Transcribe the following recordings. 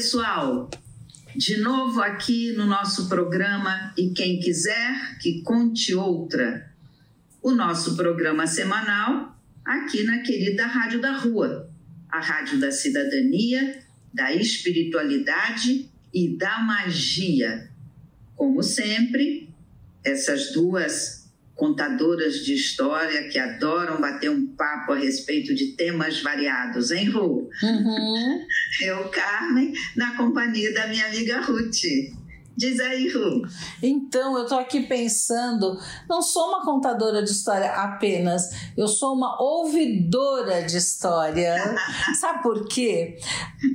Pessoal! De novo aqui no nosso programa E Quem Quiser Que Conte Outra, o nosso programa semanal aqui na querida Rádio da Rua, a Rádio da Cidadania, da Espiritualidade e da Magia. Como sempre, essas duas contadoras de história que adoram bater um papo a respeito de temas variados, hein, Ru? Uhum. Eu, Carmen, na companhia da minha amiga Ruth. Diz aí, Ru. Então, eu tô aqui pensando, não sou uma contadora de história apenas, eu sou uma ouvidora de história. Sabe por quê?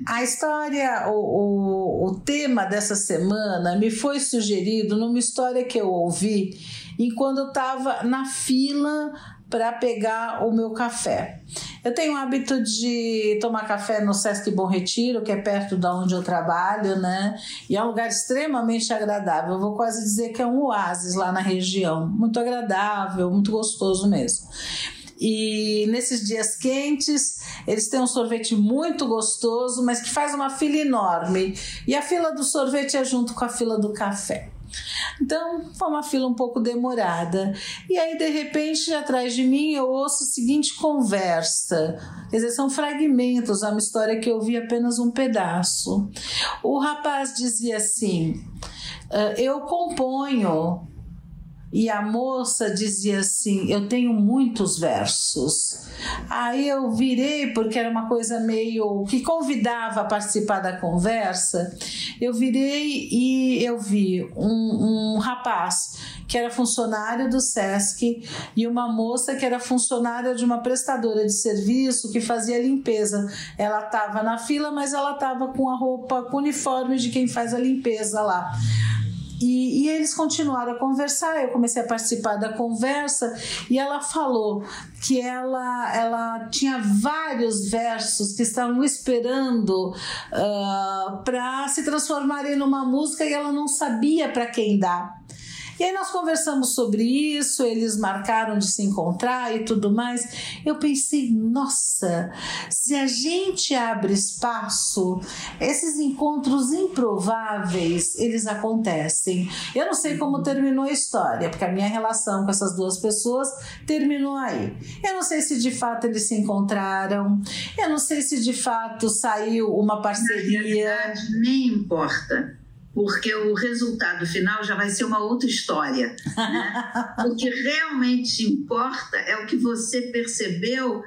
A história, o, o, o tema dessa semana me foi sugerido numa história que eu ouvi enquanto eu estava na fila para pegar o meu café. Eu tenho o hábito de tomar café no Sesc Bom Retiro, que é perto da onde eu trabalho, né? E é um lugar extremamente agradável. Eu vou quase dizer que é um oásis lá na região. Muito agradável, muito gostoso mesmo. E nesses dias quentes, eles têm um sorvete muito gostoso, mas que faz uma fila enorme. E a fila do sorvete é junto com a fila do café. Então, foi uma fila um pouco demorada. E aí, de repente, atrás de mim, eu ouço a seguinte conversa. Quer dizer, são fragmentos, é uma história que eu vi apenas um pedaço. O rapaz dizia assim: ah, Eu componho e a moça dizia assim: Eu tenho muitos versos. Aí eu virei, porque era uma coisa meio que convidava a participar da conversa. Eu virei e eu vi um, um rapaz que era funcionário do SESC e uma moça que era funcionária de uma prestadora de serviço que fazia limpeza. Ela estava na fila, mas ela estava com a roupa, com o uniforme de quem faz a limpeza lá. E, e, eles continuaram a conversar, eu comecei a participar da conversa e ela falou que ela, ela tinha vários versos que estavam esperando uh, ah, para se transformarem numa música e ela não sabia para quem dar. E aí nós conversamos sobre isso, eles marcaram de se encontrar e tudo mais. Eu pensei, nossa, se a gente abre espaço, esses encontros improváveis, eles acontecem. Eu não sei como terminou a história, porque a minha relação com essas duas pessoas terminou aí. Eu não sei se de fato eles se encontraram, eu não sei se de fato saiu uma parceria. Na verdade, nem importa porque o resultado final já vai ser uma outra história. Né? o que realmente importa é o que você percebeu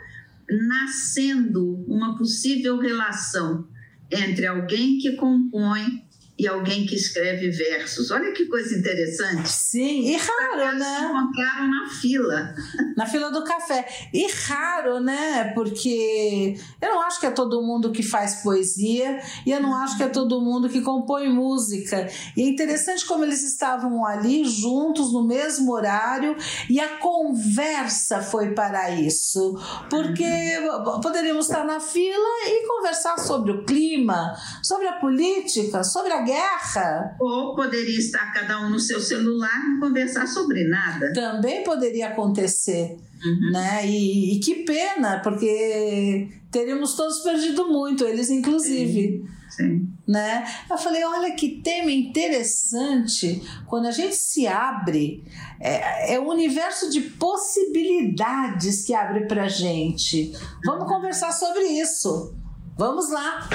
nascendo uma possível relação entre alguém que compõe e alguém que escreve versos. Olha que coisa interessante. Sim, e raro, né? Se encontraram na fila. Na fila do café. E raro, né? Porque eu não acho que é todo mundo que faz poesia e eu não acho que é todo mundo que compõe música. E é interessante como eles estavam ali juntos no mesmo horário e a conversa foi para isso. Porque uhum. poderíamos estar na fila e conversar sobre o clima, sobre a política, sobre a guerra. Ou poderia estar cada um no seu celular e conversar sobre nada. Também poderia acontecer. Uhum. Né? E, e, que pena, porque teríamos todos perdido muito, eles inclusive. Sim. Sim. Né? Eu falei, olha que tema interessante. Quando a gente se abre, é, é o universo de possibilidades que abre pra gente. Vamos uhum. conversar sobre isso. Vamos lá.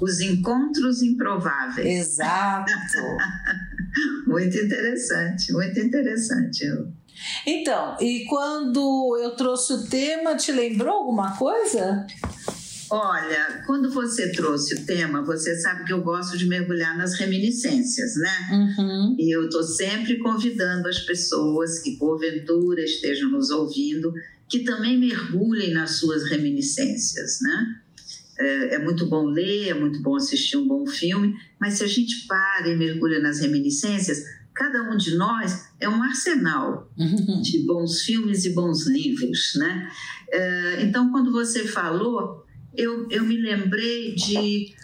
Os encontros improváveis. Exato. muito interessante, muito interessante. Então, e quando eu trouxe o tema, te lembrou alguma coisa? Olha, quando você trouxe o tema, você sabe que eu gosto de mergulhar nas reminiscências, né? Uhum. E eu estou sempre convidando as pessoas que porventura estejam nos ouvindo que também mergulhem nas suas reminiscências, né? É, é, muito bom ler, é muito bom assistir um bom filme, mas se a gente para e mergulha nas reminiscências, cada um de nós é um arsenal Uhum. de bons filmes e bons livros, né? É, então, quando você falou, eu, eu me lembrei de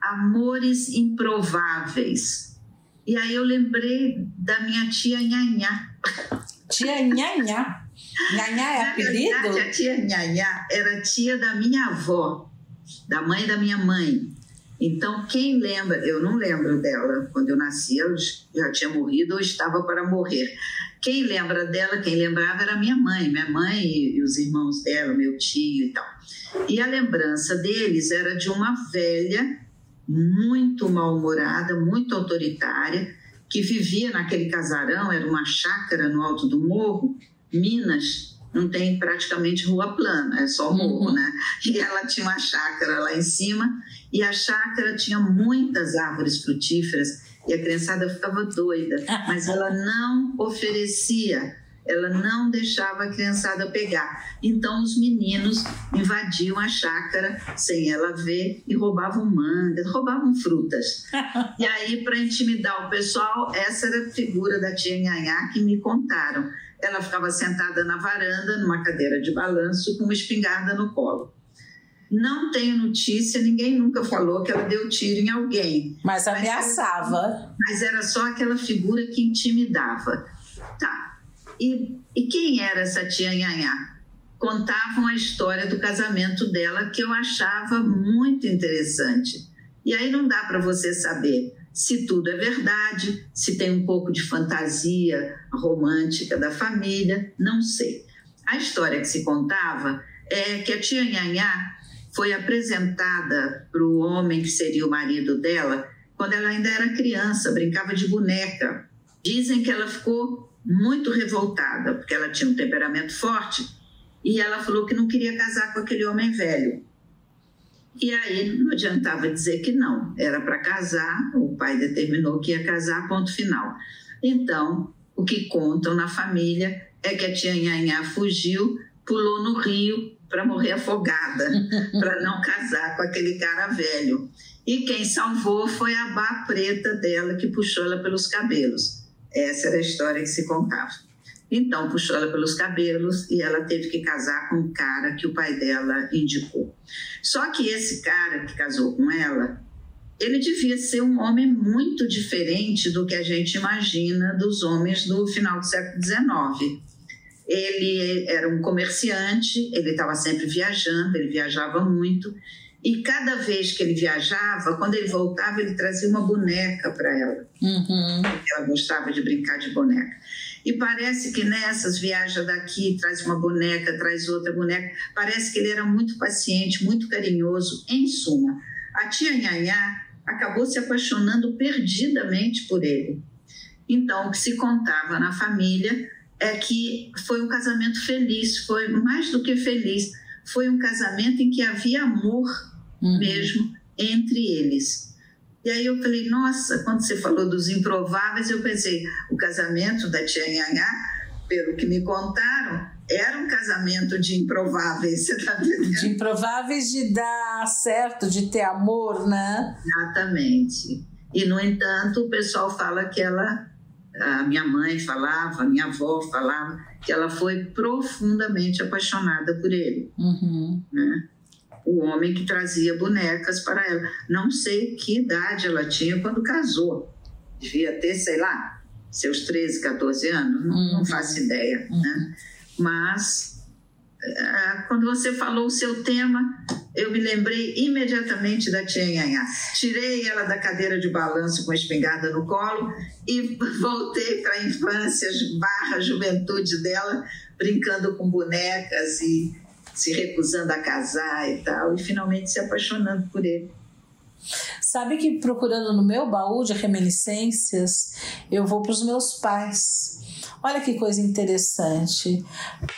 Amores Improváveis. E aí eu lembrei da minha tia Nhanhá. Tia Nhanhá. Nhanhá é Na apelido? verdade, a tia Nhanhá era tia da minha avó, da mãe da minha mãe. Então, quem lembra, eu não lembro dela, quando eu nasci, ela já tinha morrido ou estava para morrer. Quem lembra dela, quem lembrava era minha mãe, minha mãe e, os irmãos dela, meu tio e tal. E a lembrança deles era de uma velha, muito mal-humorada, muito autoritária, que vivia naquele casarão, era uma chácara no alto do morro, Minas, não tem praticamente rua plana, é só morro, Uhum. né? E ela tinha uma chácara lá em cima, e a chácara tinha muitas árvores frutíferas, e a criançada ficava doida, mas ela não oferecia, ela não deixava a criançada pegar. Então os meninos invadiam a chácara sem ela ver e roubavam mangas, roubavam frutas. E aí, para intimidar o pessoal, essa era a figura da tia Nhanhá que me contaram. Ela ficava sentada na varanda, numa cadeira de balanço, com uma espingarda no colo. Não tenho notícia, ninguém nunca falou que ela deu tiro em alguém, Mas ameaçava. mas era só aquela figura que intimidava. Tá. E, e quem era essa tia Nhanhá? Contavam a história do casamento dela que eu achava muito interessante. E aí não dá para você saber se tudo é verdade, se tem um pouco de fantasia romântica da família, não sei. A história que se contava é que a tia Nhanhá foi apresentada para o homem que seria o marido dela quando ela ainda era criança, brincava de boneca. Dizem que ela ficou muito revoltada, porque ela tinha um temperamento forte, e ela falou que não queria casar com aquele homem velho. E aí não adiantava dizer que não, era para casar, o pai determinou que ia casar, ponto final. Então, o que contam na família é que a tia Nhanhá fugiu, pulou no rio para morrer afogada, para não casar com aquele cara velho. E quem salvou foi a Bá preta dela, que puxou ela pelos cabelos. Essa era a história que se contava. Então, puxou ela pelos cabelos e ela teve que casar com o cara que o pai dela indicou. Só que esse cara que casou com ela, ele devia ser um homem muito diferente do que a gente imagina dos homens do final do século XIX. Ele era um comerciante, ele estava sempre viajando, ele viajava muito, e cada vez que ele viajava, quando ele voltava, ele trazia uma boneca para ela. Uhum. Ela gostava de brincar de boneca. E parece que nessas viaja daqui, traz uma boneca, traz outra boneca. Parece que ele era muito paciente, muito carinhoso. Em suma, a tia Nhanhá acabou se apaixonando perdidamente por ele. Então, o que se contava na família é que foi um casamento feliz, foi mais do que feliz, foi um casamento em que havia amor Uhum. mesmo entre eles. E aí eu falei, nossa, quando você falou dos improváveis, eu pensei, o casamento da tia Nhanhá, pelo que me contaram, era um casamento de improváveis, você está entendendo? De improváveis de dar certo, de ter amor, né? Exatamente. E, no entanto, o pessoal fala que ela, a minha mãe falava, a minha avó falava, que ela foi profundamente apaixonada por ele, Uhum. né? O homem que trazia bonecas para ela. Não sei que idade ela tinha quando casou. Devia ter, sei lá, seus 13, 14 anos, não, não Uhum. faço ideia, né? Mas ah, quando você falou o seu tema, eu me lembrei imediatamente da tia Nhanhá. Tirei ela da cadeira de balanço com a espingarda no colo e voltei para a infância, barra juventude dela, brincando com bonecas e se recusando a casar e tal, e finalmente se apaixonando por ele. Sabe que procurando no meu baú de reminiscências, eu vou para os meus pais. Olha que coisa interessante.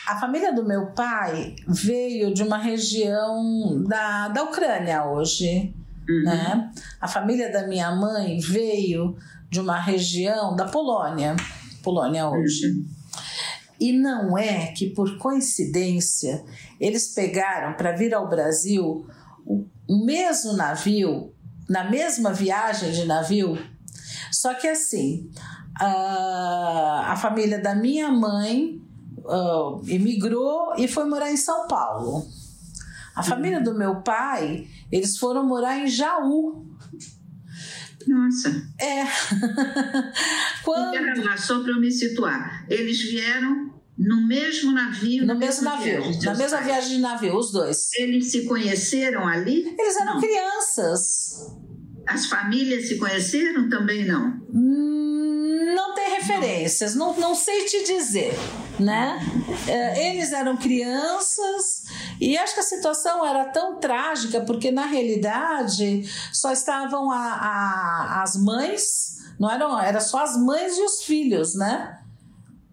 A família do meu pai veio de uma região da, da Ucrânia hoje. Uhum. Né? A família da minha mãe veio de uma região da Polônia. Polônia hoje. Uhum. E não é que por coincidência eles pegaram para vir ao Brasil o, mesmo navio, na mesma viagem de navio, só que assim, a, a família da minha mãe uh, emigrou e foi morar em São Paulo. A família do meu pai, eles foram morar em Jaú. Nossa. É. Quando... Então, só para eu me situar, eles vieram no mesmo navio? No mesmo navio, na mesma pais. viagem de navio, os dois. Eles se conheceram ali? Eles eram não. crianças. As famílias se conheceram também não? Hum, não tem referências, não, não sei te dizer, né? É, eles eram crianças e acho que a situação era tão trágica porque na realidade só estavam a, a, as mães, não eram, era só as mães e os filhos, né?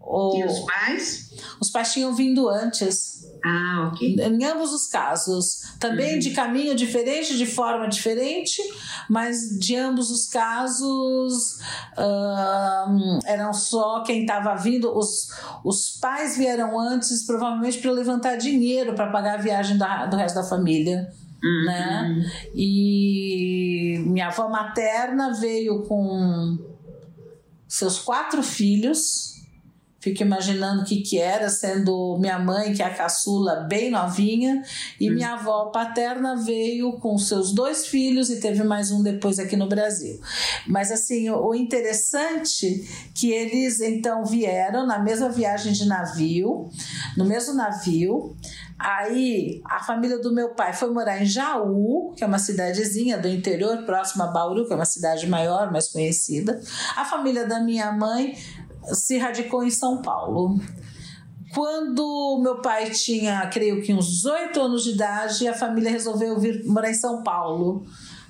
O, e os pais? Os pais tinham vindo antes. Ah, ok. Em ambos os casos. Também uhum. de caminho diferente, de forma diferente, mas de ambos os casos eram só quem estava vindo. Os, os pais vieram antes, provavelmente para levantar dinheiro para pagar a viagem da, do resto da família. Uhum. Né? E minha avó materna veio com seus quatro filhos Fico imaginando o que, que era, sendo minha mãe, que é a caçula, bem novinha, e hum. minha avó paterna veio com seus dois filhos e teve mais um depois aqui no Brasil. Mas assim, o interessante que eles então vieram na mesma viagem de navio, no mesmo navio. Aí a família do meu pai foi morar em Jaú, que é uma cidadezinha do interior, próxima a Bauru, que é uma cidade maior, mais conhecida. A família da minha mãe se radicou em São Paulo. Quando meu pai tinha, creio que uns 18 anos de idade, a família resolveu vir morar em São Paulo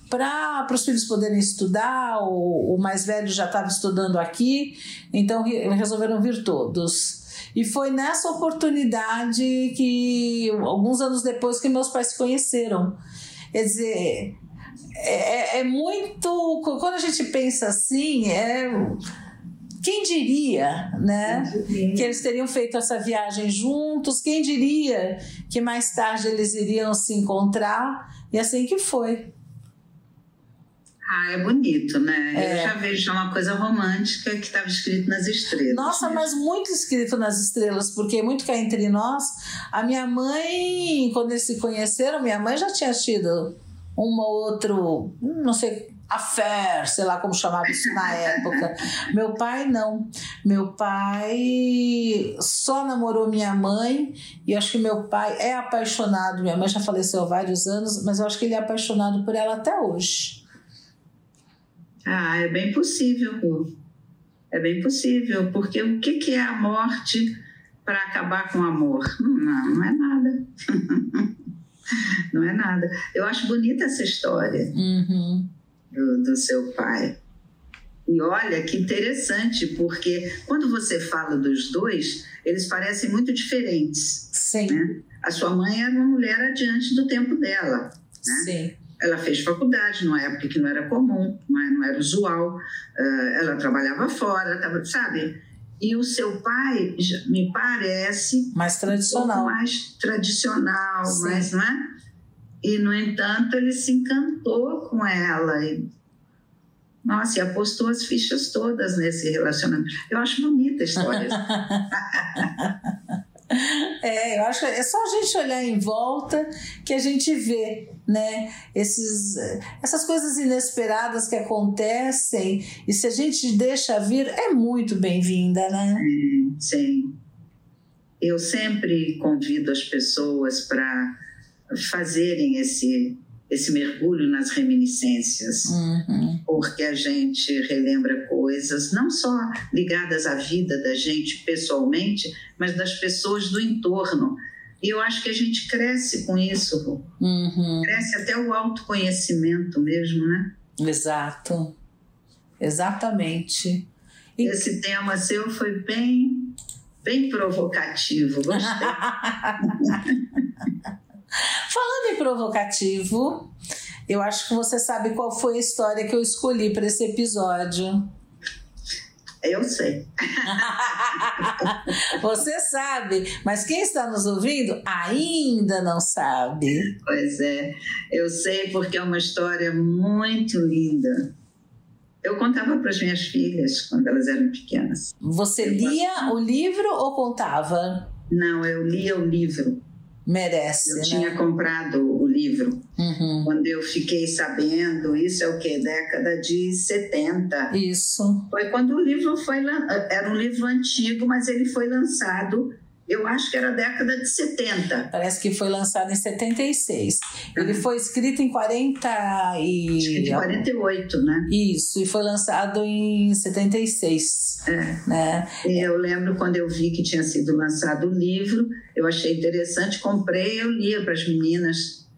para os filhos poderem estudar. O, o mais velho já estava estudando aqui, então resolveram vir todos. E foi nessa oportunidade que, alguns anos depois, que meus pais se conheceram. Quer dizer, é, é muito. Quando a gente pensa assim, é quem diria, né, que eles teriam feito essa viagem juntos? Quem diria que mais tarde eles iriam se encontrar? E assim que foi. Ah, é bonito, né? É. Eu já vejo uma coisa romântica que estava escrito nas estrelas. Nossa, né? mas muito escrito nas estrelas, porque muito cá entre nós. A minha mãe, quando eles se conheceram, minha mãe já tinha tido um ou outro, não sei affair, sei lá como chamava isso na época. Meu pai não. Meu pai só namorou minha mãe e acho que meu pai é apaixonado. Minha mãe já faleceu há vários anos, mas eu acho que ele é apaixonado por ela até hoje. Ah, é bem possível. É bem possível, porque o que, que é a morte para acabar com o amor? Não, não é nada. não é nada. Eu acho bonita essa história. Uhum do, do seu pai. E olha que interessante, porque quando você fala dos dois, eles parecem muito diferentes. Sim. Né? A sua mãe era uma mulher adiante do tempo dela. Né? Sim. Ela fez faculdade numa época que não era comum, não é, era usual. Uh, ela trabalhava fora, sabe? E o seu pai me parece mais tradicional, um mais tradicional, Sim. mais, não é? E, no entanto, ele se encantou com ela. E, nossa, e apostou as fichas todas nesse relacionamento. Eu acho bonita a história. É, eu acho que é só a gente olhar em volta que a gente vê, né? Esses, essas coisas inesperadas que acontecem e se a gente deixa vir, é muito bem-vinda, né? Sim, sim. Eu sempre convido as pessoas para fazerem esse, esse mergulho nas reminiscências, uhum. porque a gente relembra coisas não só ligadas à vida da gente pessoalmente, mas das pessoas do entorno. E eu acho que a gente cresce com isso, uhum. cresce até o autoconhecimento mesmo, né? Exato, exatamente. Esse tema seu foi bem bem provocativo, gostei. Falando em provocativo, eu acho que você sabe qual foi a história que eu escolhi para esse episódio. Eu sei. Você sabe, mas quem está nos ouvindo ainda não sabe. Pois é, eu sei porque é uma história muito linda. Eu contava para as minhas filhas quando elas eram pequenas. Você lia o livro ou contava? Não, eu lia o livro. Merece. Eu né? tinha comprado o livro. Uhum. Quando eu fiquei sabendo, isso é o que? Década de 70. Isso. Foi quando o livro foi. Era um livro antigo, mas ele foi lançado eu acho que era a década de 70. Parece que foi lançado em 76. Ele foi escrito em 40 e... Acho que de 48, né? Isso, e foi lançado em 76. É. Né? E eu lembro quando eu vi que tinha sido lançado o livro, eu achei interessante, comprei, eu lia para as meninas.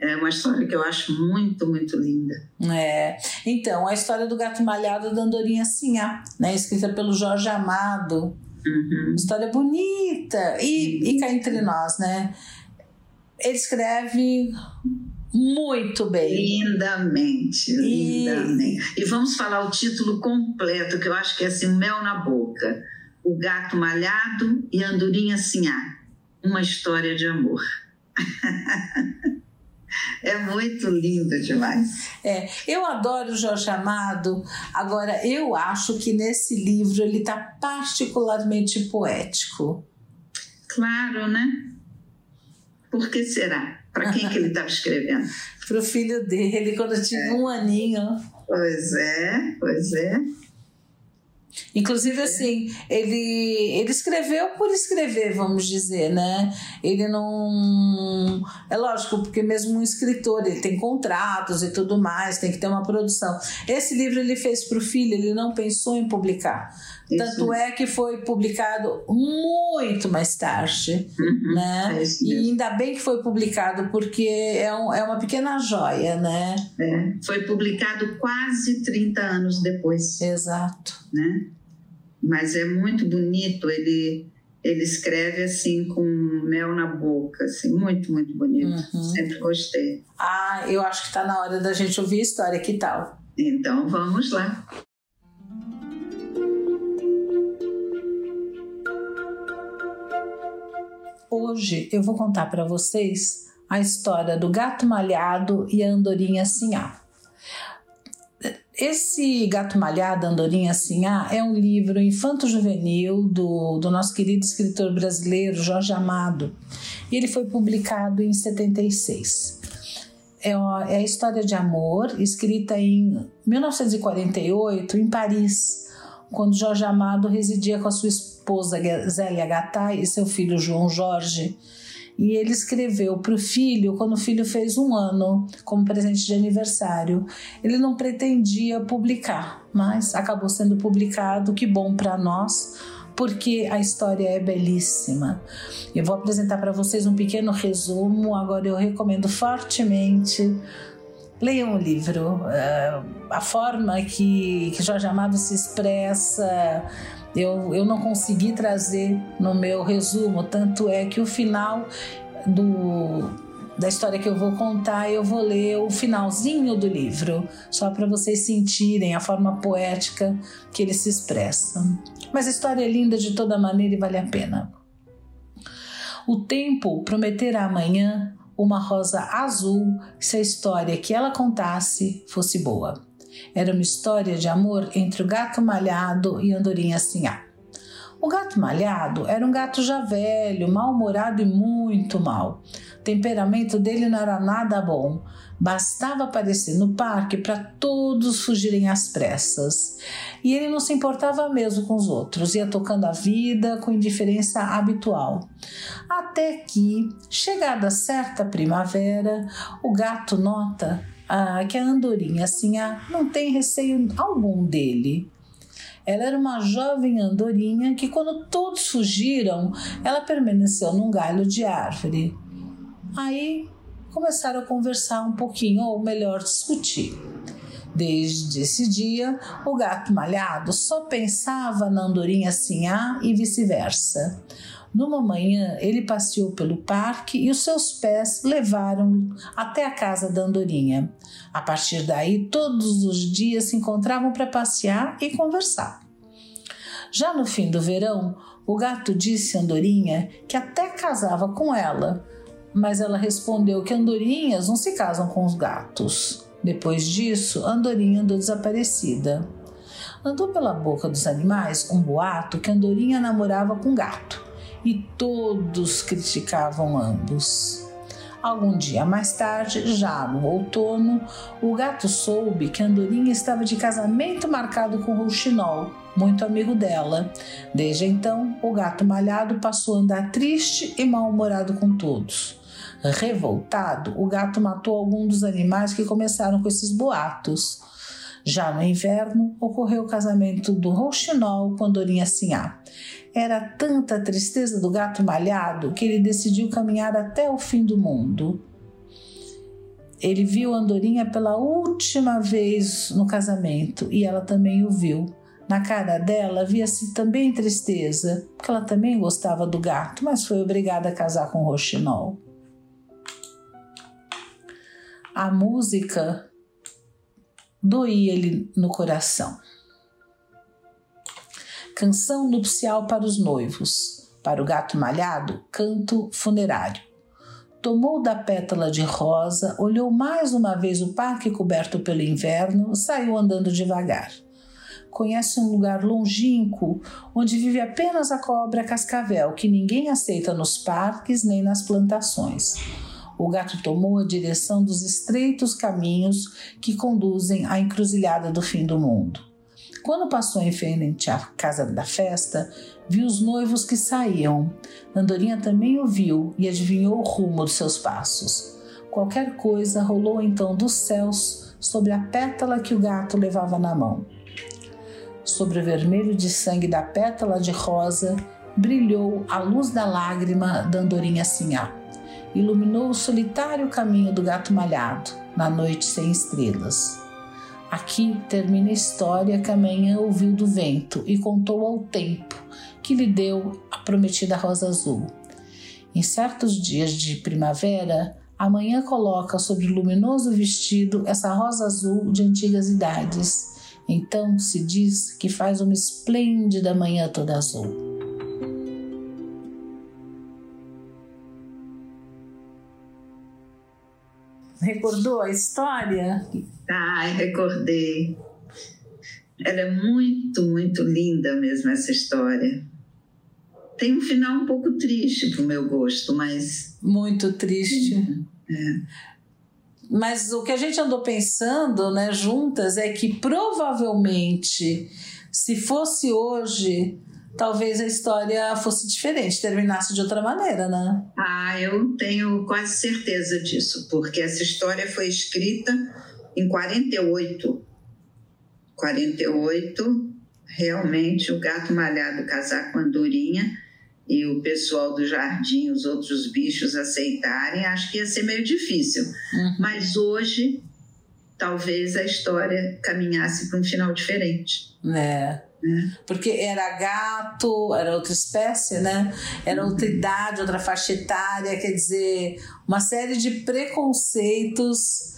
É uma história que eu acho muito, muito linda. É. Então, a história do gato malhado da Andorinha Sinhá, né? escrita pelo Jorge Amado. Uhum. História bonita. E, e cá entre nós, né? Ele escreve muito bem. Lindamente, E- lindamente. E vamos falar o título completo, que eu acho que é assim, mel na boca. O gato malhado e a andorinha sinhá. Uma história de amor. é muito lindo demais. É, eu adoro o Jorge Amado. Agora, eu acho que nesse livro ele está particularmente poético. Claro, né? Por que será? Para quem que ele estava escrevendo? Pro filho dele, quando eu tive um aninho. Pois é, pois é. Inclusive, assim, ele, ele escreveu por escrever, vamos dizer, né? Ele não. É lógico, porque mesmo um escritor, ele tem contratos e tudo mais, tem que ter uma produção. Esse livro ele fez para o filho, ele não pensou em publicar. Tanto é que foi publicado muito mais tarde, Uhum, né? é isso E ainda bem que foi publicado, porque é, um, é uma pequena joia, né? É, foi publicado quase 30 anos depois. Exato. né? Mas é muito bonito, ele ele escreve assim com mel na boca, assim, muito, muito bonito. Uhum. Sempre gostei. Ah, eu acho que está na hora da gente ouvir a história, que tal? Então vamos lá. Hoje eu vou contar para vocês a história do gato malhado e a andorinha sinhá. Esse Gato Malhado, Andorinha Sinhá, é um livro infanto-juvenil do, do nosso querido escritor brasileiro Jorge Amado. E ele foi publicado em 76. É a, é a história de amor escrita em 1948 em Paris, quando Jorge Amado residia com a sua esposa Zélia Gattai e seu filho João Jorge. E ele escreveu para o filho quando o filho fez um ano, como presente de aniversário. Ele não pretendia publicar, mas acabou sendo publicado. Que bom para nós, porque a história é belíssima. Eu vou apresentar para vocês um pequeno resumo. Agora eu recomendo fortemente. Leiam o livro. Uh, a forma que, que Jorge Amado se expressa eu, eu não consegui trazer no meu resumo, tanto é que o final do, da história que eu vou contar, eu vou ler o finalzinho do livro, só para vocês sentirem a forma poética que ele se expressa. Mas a história é linda de toda maneira e vale a pena. O tempo prometera amanhã uma rosa azul se a história que ela contasse fosse boa. Era uma história de amor entre o gato malhado e Andorinha Sinhá. O gato malhado era um gato já velho, mal-humorado e muito mal. O temperamento dele não era nada bom. Bastava aparecer no parque para todos fugirem às pressas. E ele não se importava mesmo com os outros, ia tocando a vida com indiferença habitual. Até que, chegada certa primavera, o gato nota ah, que a andorinha Sinhá não tem receio algum dele. Ela era uma jovem andorinha que, quando todos fugiram, ela permaneceu num galho de árvore. Aí começaram a conversar um pouquinho, ou melhor, discutir. Desde esse dia, o gato malhado só pensava na andorinha sinhá e vice-versa. Numa manhã, ele passeou pelo parque e os seus pés levaram até a casa da andorinha. A partir daí, todos os dias se encontravam para passear e conversar. Já no fim do verão, o gato disse a Andorinha que até casava com ela, mas ela respondeu que andorinhas não se casam com os gatos. Depois disso, Andorinha andou desaparecida. Andou pela boca dos animais um boato que Andorinha namorava com gato e todos criticavam ambos. Algum dia mais tarde, já no outono, o gato soube que Andorinha estava de casamento marcado com Rouxinol, muito amigo dela. Desde então, o gato malhado passou a andar triste e mal-humorado com todos. Revoltado, o gato matou algum dos animais que começaram com esses boatos. Já no inverno, ocorreu o casamento do rouxinol com Andorinha Sinhá. Era tanta tristeza do gato malhado que ele decidiu caminhar até o fim do mundo. Ele viu Andorinha pela última vez no casamento e ela também o viu. Na cara dela havia-se também tristeza, porque ela também gostava do gato, mas foi obrigada a casar com Roxinol. A música doía-lhe no coração. Canção nupcial para os noivos. Para o gato malhado, canto funerário. Tomou da pétala de rosa, olhou mais uma vez o parque coberto pelo inverno, saiu andando devagar. Conhece um lugar longínquo onde vive apenas a cobra cascavel, que ninguém aceita nos parques nem nas plantações. O gato tomou a direção dos estreitos caminhos que conduzem à encruzilhada do fim do mundo. Quando passou em frente à casa da festa, viu os noivos que saíam. Andorinha também o viu e adivinhou o rumo dos seus passos. Qualquer coisa rolou então dos céus sobre a pétala que o gato levava na mão. Sobre o vermelho de sangue da pétala de rosa brilhou a luz da lágrima da andorinha sinhá. Iluminou o solitário caminho do gato malhado, na noite sem estrelas. Aqui termina a história que a manhã ouviu do vento e contou ao tempo que lhe deu a prometida rosa azul. Em certos dias de primavera, a manhã coloca sobre o luminoso vestido essa rosa azul de antigas idades então se diz que faz uma esplêndida manhã toda azul. Recordou a história? Ai, recordei. Ela é muito, muito linda mesmo essa história. Tem um final um pouco triste para o meu gosto, mas. Muito triste. É. Mas o que a gente andou pensando, né, juntas, é que provavelmente, se fosse hoje, talvez a história fosse diferente, terminasse de outra maneira, né? Ah, eu tenho quase certeza disso, porque essa história foi escrita em 48. 48, realmente, o gato malhado casar com a Andorinha e o pessoal do jardim, os outros bichos aceitarem, acho que ia ser meio difícil. Uhum. Mas hoje, talvez a história caminhasse para um final diferente. É. Porque era gato, era outra espécie, né? Era outra uhum. idade, outra faixa etária, quer dizer, uma série de preconceitos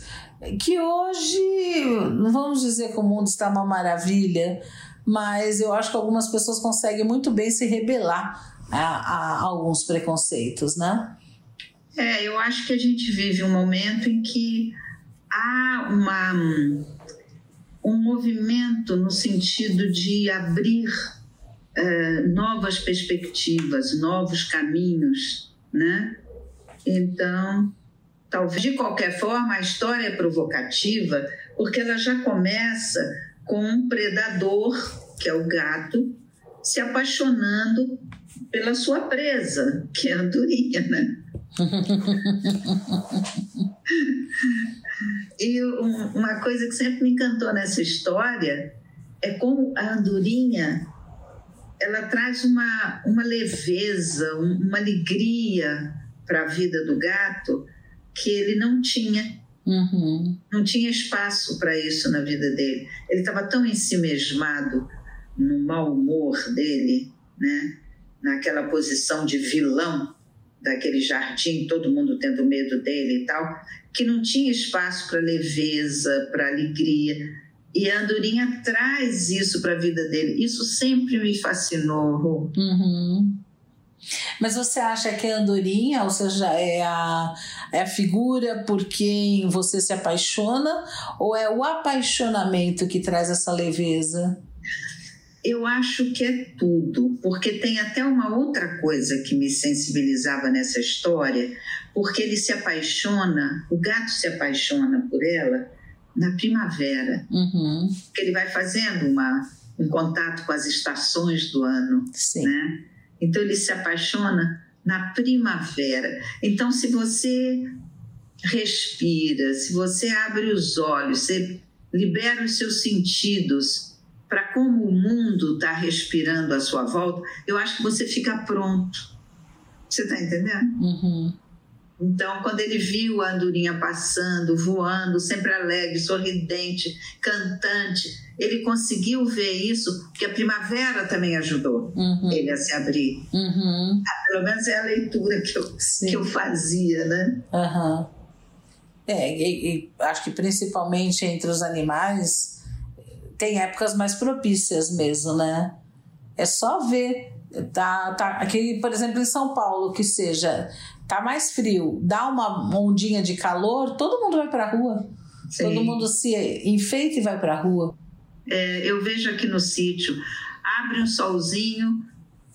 que hoje, não vamos dizer que o mundo está uma maravilha, mas eu acho que algumas pessoas conseguem muito bem se rebelar a, a alguns preconceitos, né? É, eu acho que a gente vive um momento em que há uma, um movimento no sentido de abrir uh, novas perspectivas, novos caminhos, né? Então, talvez de qualquer forma a história é provocativa, porque ela já começa com um predador, que é o gato, se apaixonando pela sua presa, que é a andorinha, né? e uma coisa que sempre me encantou nessa história é como a andorinha ela traz uma, uma leveza, uma alegria para a vida do gato que ele não tinha. Uhum. Não tinha espaço para isso na vida dele. Ele estava tão ensimesmado no mau humor dele, né? naquela posição de vilão daquele jardim, todo mundo tendo medo dele e tal, que não tinha espaço para leveza, para alegria. E a Andorinha traz isso para a vida dele. Isso sempre me fascinou. Uhum. Mas você acha que a andorinha, ou seja, é a, é a figura por quem você se apaixona, ou é o apaixonamento que traz essa leveza? Eu acho que é tudo, porque tem até uma outra coisa que me sensibilizava nessa história, porque ele se apaixona, o gato se apaixona por ela na primavera, uhum. que ele vai fazendo uma, um contato com as estações do ano, Sim. né? Então ele se apaixona na primavera. Então se você respira, se você abre os olhos, você libera os seus sentidos para como o mundo está respirando à sua volta, eu acho que você fica pronto. Você está entendendo? Uhum. Então, quando ele viu a andorinha passando, voando, sempre alegre, sorridente, cantante, ele conseguiu ver isso, porque a primavera também ajudou uhum. ele a se abrir. Uhum. Ah, pelo menos é a leitura que eu, que eu fazia, né? Uhum. É, e, e acho que principalmente entre os animais tem épocas mais propícias mesmo, né? É só ver. Tá, tá, aqui, por exemplo, em São Paulo, que seja, tá mais frio, dá uma ondinha de calor, todo mundo vai pra rua. Sim. Todo mundo se enfeita e vai pra rua. É, eu vejo aqui no sítio, abre um solzinho,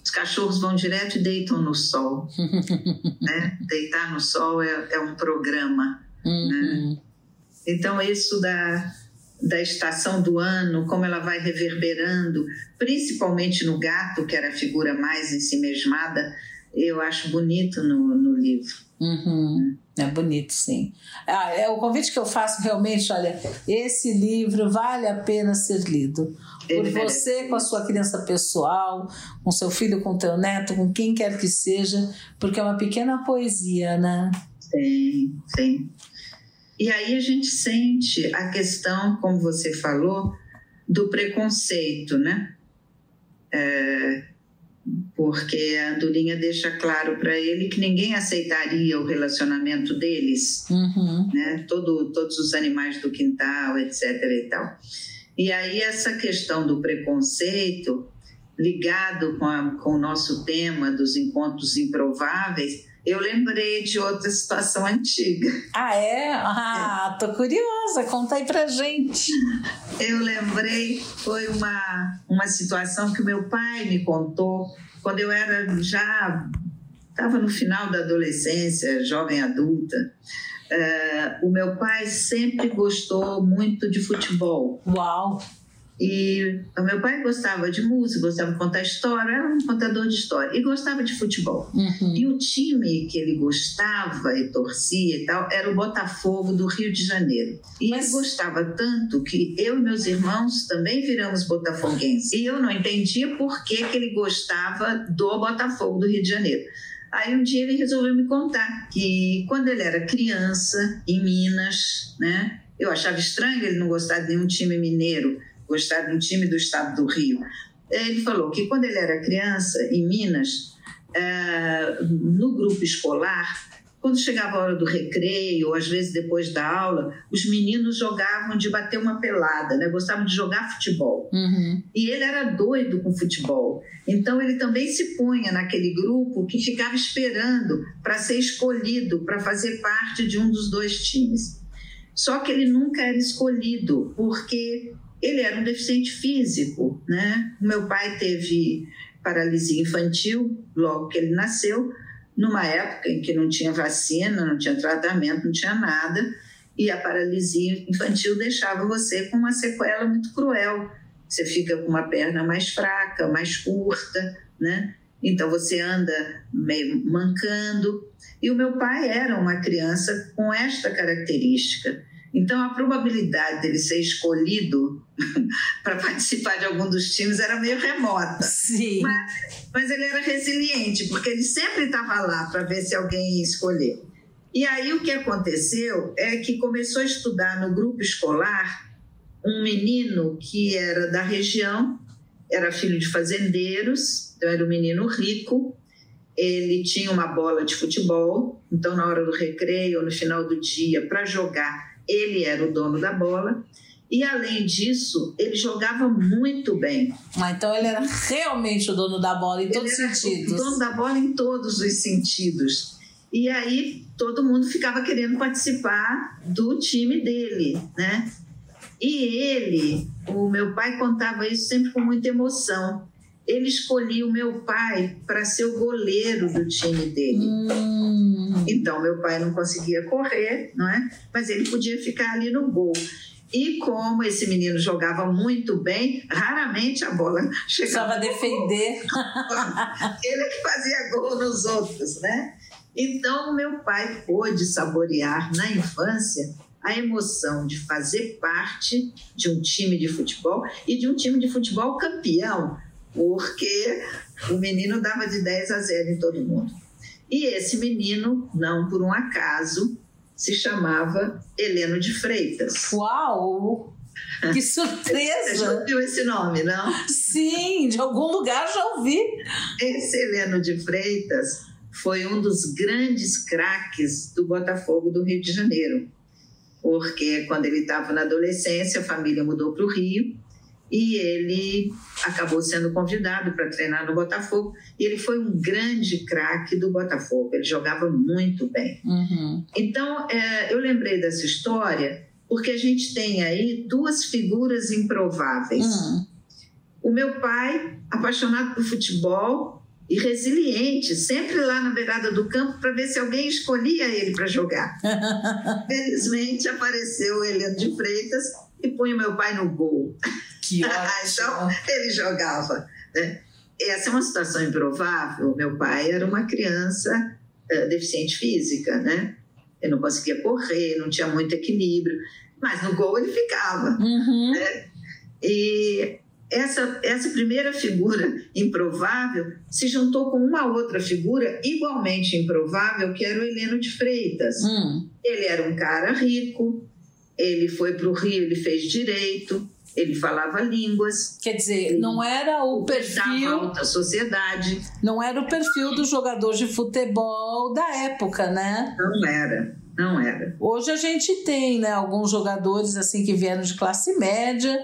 os cachorros vão direto e deitam no sol. né? Deitar no sol é, é um programa. Uhum. Né? Então, isso da da estação do ano, como ela vai reverberando, principalmente no gato, que era a figura mais ensimesmada, eu acho bonito no, no livro. Uhum. É bonito, sim. Ah, é o convite que eu faço realmente, olha, esse livro vale a pena ser lido. Por você, com a sua criança pessoal, com seu filho, com teu neto, com quem quer que seja, porque é uma pequena poesia, né? Sim, sim. E aí a gente sente a questão, como você falou, do preconceito, né? É, porque a Andorinha deixa claro para ele que ninguém aceitaria o relacionamento deles, uhum. né? Todo, todos os animais do quintal, etc. e tal. E aí essa questão do preconceito, ligado com, a, com o nosso tema dos encontros improváveis, eu lembrei de outra situação antiga. Ah, é? Ah, tô curiosa, conta aí pra gente. Eu lembrei, foi uma, uma situação que o meu pai me contou quando eu era já, estava no final da adolescência, jovem adulta. Uh, o meu pai sempre gostou muito de futebol. Uau! E o meu pai gostava de música, gostava de contar história, era um contador de história, e gostava de futebol. Uhum. E o time que ele gostava e torcia e tal era o Botafogo do Rio de Janeiro. E Mas... ele gostava tanto que eu e meus irmãos também viramos botafoguenses. E eu não entendia por que, que ele gostava do Botafogo do Rio de Janeiro. Aí um dia ele resolveu me contar que quando ele era criança, em Minas, né? Eu achava estranho ele não gostar de nenhum time mineiro gostar de um time do estado do Rio. Ele falou que quando ele era criança, em Minas, é, no grupo escolar, quando chegava a hora do recreio, ou às vezes depois da aula, os meninos jogavam de bater uma pelada, né? gostavam de jogar futebol. Uhum. E ele era doido com futebol. Então ele também se punha naquele grupo que ficava esperando para ser escolhido para fazer parte de um dos dois times. Só que ele nunca era escolhido, porque ele era um deficiente físico, né? Meu pai teve paralisia infantil logo que ele nasceu, numa época em que não tinha vacina, não tinha tratamento, não tinha nada, e a paralisia infantil deixava você com uma sequela muito cruel. Você fica com uma perna mais fraca, mais curta, né? Então você anda meio mancando. E o meu pai era uma criança com esta característica. Então, a probabilidade dele ser escolhido para participar de algum dos times era meio remota. Sim. Mas, mas ele era resiliente, porque ele sempre estava lá para ver se alguém ia escolher. E aí o que aconteceu é que começou a estudar no grupo escolar um menino que era da região, era filho de fazendeiros, então era um menino rico. Ele tinha uma bola de futebol, então na hora do recreio ou no final do dia para jogar, ele era o dono da bola. E além disso, ele jogava muito bem. Ah, então ele era realmente o dono da bola em ele todos os sentidos. O dono da bola em todos os sentidos. E aí todo mundo ficava querendo participar do time dele, né? E ele, o meu pai contava isso sempre com muita emoção. Ele escolhia o meu pai para ser o goleiro do time dele. Hum. Então, meu pai não conseguia correr, não é? Mas ele podia ficar ali no gol. E como esse menino jogava muito bem, raramente a bola chegava. Precisava defender. Ele que fazia gol nos outros, né? Então, meu pai pôde saborear na infância a emoção de fazer parte de um time de futebol e de um time de futebol campeão, porque o menino dava de 10 a 0 em todo mundo. E esse menino, não por um acaso, se chamava Heleno de Freitas. Uau! Que surpresa! Você já ouviu esse nome, não? Sim, de algum lugar já ouvi. Esse Heleno de Freitas foi um dos grandes craques do Botafogo do Rio de Janeiro. Porque quando ele estava na adolescência, a família mudou para o Rio e ele acabou sendo convidado para treinar no Botafogo. E ele foi um grande craque do Botafogo, ele jogava muito bem. Uhum. Então, é, eu lembrei dessa história porque a gente tem aí duas figuras improváveis. Hum. O meu pai, apaixonado por futebol e resiliente, sempre lá na beirada do campo para ver se alguém escolhia ele para jogar. Felizmente apareceu o Heleno de Freitas e punha meu pai no gol. Que então ele jogava. Né? Essa é uma situação improvável. Meu pai era uma criança eh, deficiente física, né? Ele não conseguia correr, não tinha muito equilíbrio, mas no gol ele ficava. Uhum. E essa, essa primeira figura improvável se juntou com uma outra figura igualmente improvável, que era o Heleno de Freitas. Hum. Ele era um cara rico, ele foi para o Rio, ele fez direito, ele falava línguas, Quer dizer, não era o da perfil, alta sociedade. não era o perfil do jogador de futebol da época, né? Não era, não era. Hoje a gente tem, né, alguns jogadores assim que vieram de classe média,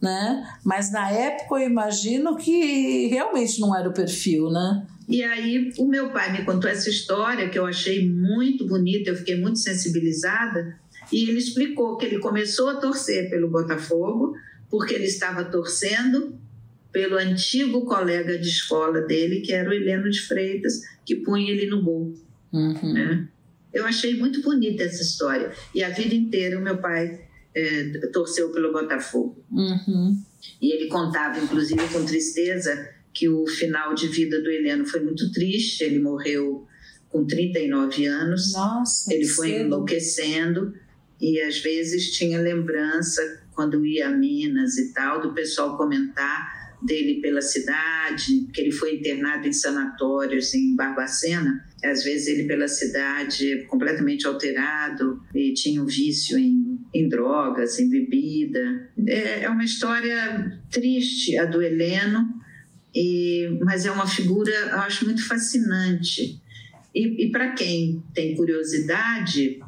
né? Mas na época eu imagino que realmente não era o perfil, né? E aí o meu pai me contou essa história que eu achei muito bonita, eu fiquei muito sensibilizada, e ele explicou que ele começou a torcer pelo Botafogo porque ele estava torcendo pelo antigo colega de escola dele, que era o Heleno de Freitas, que punha ele no gol. Uhum. né? Eu achei muito bonita essa história. E a vida inteira o meu pai eh, torceu pelo Botafogo. Uhum. E ele contava, inclusive, com tristeza, que o final de vida do Heleno foi muito triste. Ele morreu com 39 anos. Nossa, Ele foi cedo. enlouquecendo e às vezes tinha lembrança quando ia a Minas e tal do pessoal comentar dele pela cidade, que ele foi internado em sanatórios em Barbacena. Às vezes ele pela cidade completamente alterado e tinha um vício em, em drogas, em bebida. É, é uma história triste a do Heleno, e, mas é uma figura, eu acho, muito fascinante. E, e para quem tem curiosidade,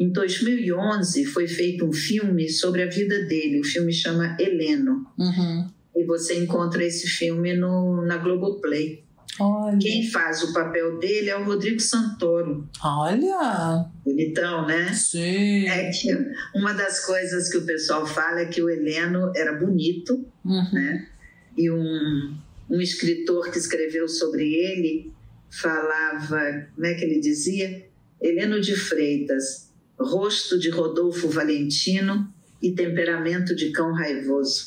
em 2011 foi feito um filme sobre a vida dele. O filme chama Heleno. Uhum. E você encontra esse filme no, na Globoplay. Olha. Quem faz o papel dele é o Rodrigo Santoro. Olha. Bonitão, né? Sim. É que uma das coisas que o pessoal fala é que o Heleno era bonito, Uhum. né? E um, um escritor que escreveu sobre ele falava, como é que ele dizia? Heleno de Freitas, rosto de Rodolfo Valentino e temperamento de cão raivoso.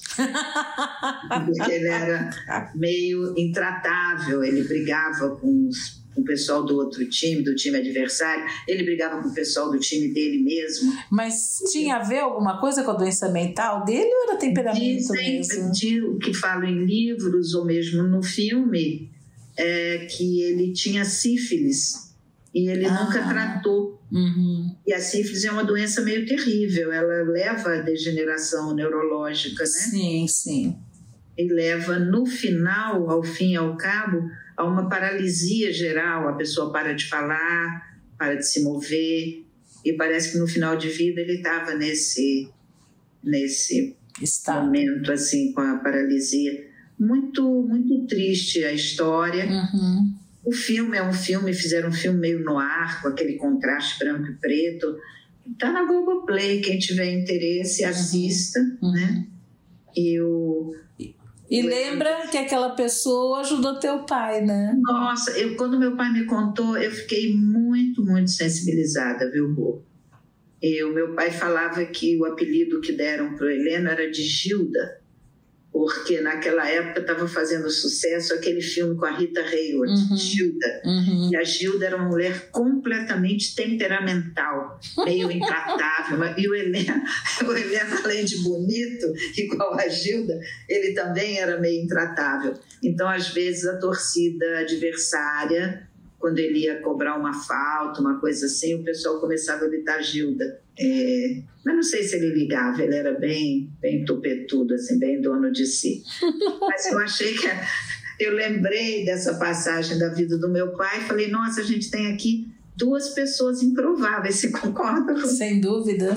Porque ele era meio intratável, ele brigava com, os- com o pessoal do outro time, do time adversário, ele brigava com o pessoal do time dele mesmo. Mas tinha a ver alguma coisa com a doença mental dele ou era temperamento Dizem, mesmo? o que falam em livros ou mesmo no filme, é que ele tinha sífilis e ele ah. nunca tratou. Uhum. E a sífilis é uma doença meio terrível, ela leva à degeneração neurológica, né? Sim, sim. E leva, no final, ao fim e ao cabo, a uma paralisia geral. A pessoa para de falar, para de se mover, e parece que no final de vida ele estava nesse, nesse momento, assim, com a paralisia. Muito, muito triste a história. Uhum. O filme é um filme, fizeram um filme meio no ar, com aquele contraste branco e preto. Está na Globoplay, quem tiver interesse, uhum. assista, uhum. né? E o... E lembra que aquela pessoa ajudou teu pai, né? Nossa, eu, quando meu pai me contou, eu fiquei muito, muito sensibilizada, viu, Rô? O meu pai falava que o apelido que deram para Helena era de Gilda porque naquela época estava fazendo sucesso aquele filme com a Rita Hayworth, uhum. Gilda. Uhum. E a Gilda era uma mulher completamente temperamental, meio intratável. e o Helena, o Helena, além de bonito, igual a Gilda, ele também era meio intratável. Então, às vezes, a torcida adversária quando ele ia cobrar uma falta, uma coisa assim, o pessoal começava a gritar Gilda. É, mas não sei se ele ligava, ele era bem, bem tupetudo, assim, bem dono de si. mas eu achei que. Eu lembrei dessa passagem da vida do meu pai e falei: nossa, a gente tem aqui duas pessoas improváveis, você concorda? Sem dúvida.